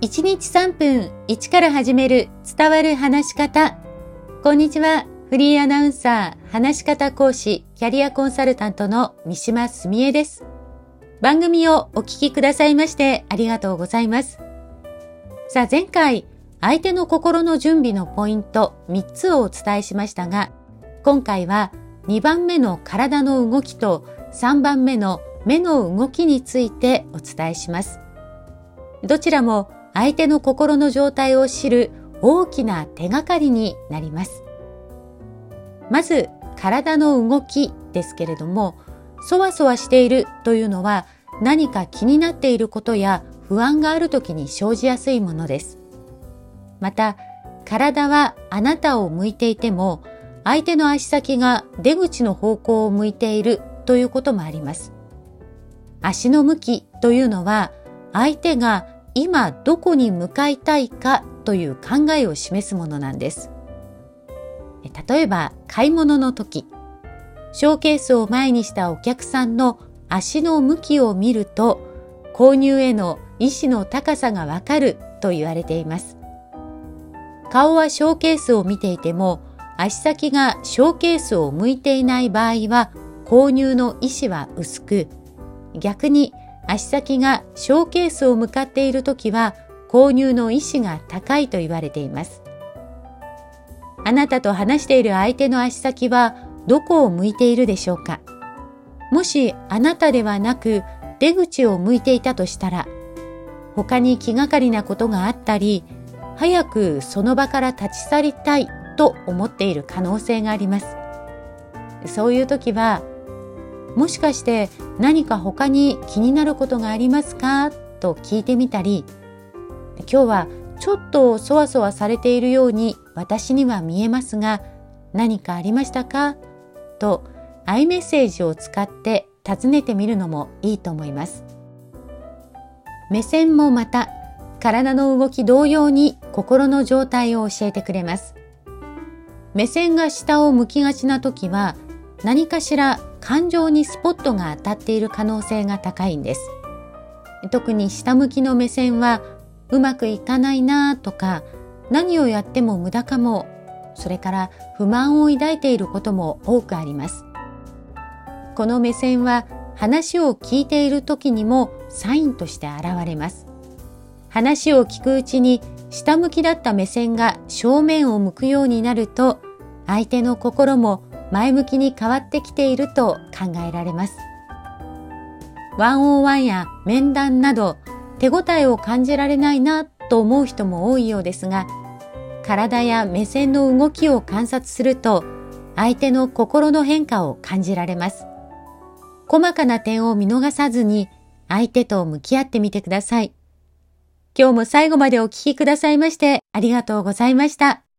1日3分1から始める伝わる話し方。こんにちは。フリーアナウンサー、話し方講師、キャリアコンサルタントの三島澄江です。番組をお聞きくださいましてありがとうございます。さあ前回、相手の心の準備のポイント3つをお伝えしましたが、今回は2番目の体の動きと3番目の目の動きについてお伝えします。どちらも相手の心の状態を知る大きな手がかりになります。まず、体の動きですけれども、そわそわしているというのは何か気になっていることや不安がある時に生じやすいものです。また、体はあなたを向いていても、相手の足先が出口の方向を向いているということもあります。足の向きというのは、相手が今どこに向かいたいかという考えを示すものなんです。例えば買い物の時、ショーケースを前にしたお客さんの足の向きを見ると購入への意志の高さがわかると言われています。顔はショーケースを見ていても足先がショーケースを向いていない場合は購入の意志は薄く逆に足先がショーケースを向かっている時は購入の意志が高いと言われています。あなたと話している相手の足先はどこを向いているでしょうかもしあなたではなく出口を向いていたとしたら他に気がかりなことがあったり早くその場から立ち去りたいと思っている可能性があります。そういう時はもしかして何か他に気になることがありますか？と聞いてみたり今日はちょっとそわそわされているように私には見えますが何かありましたか？とアイメッセージを使って尋ねてみるのもいいと思います。目線もまた体の動き同様に心の状態を教えてくれます。目線が下を向きがちな時は何かしら感情にスポットが当たっている可能性が高いんです。特に下向きの目線はうまくいかないなとか何をやっても無駄かもそれから不満を抱いていることも多くあります。この目線は話を聞いている時にもサインとして現れます。話を聞くうちに下向きだった目線が正面を向くようになると相手の心も前向きに変わってきていると考えられます。ワンオーワンや面談など手応えを感じられないなと思う人も多いようですが、体や目線の動きを観察すると相手の心の変化を感じられます。細かな点を見逃さずに相手と向き合ってみてください。今日も最後までお聴きくださいましてありがとうございました。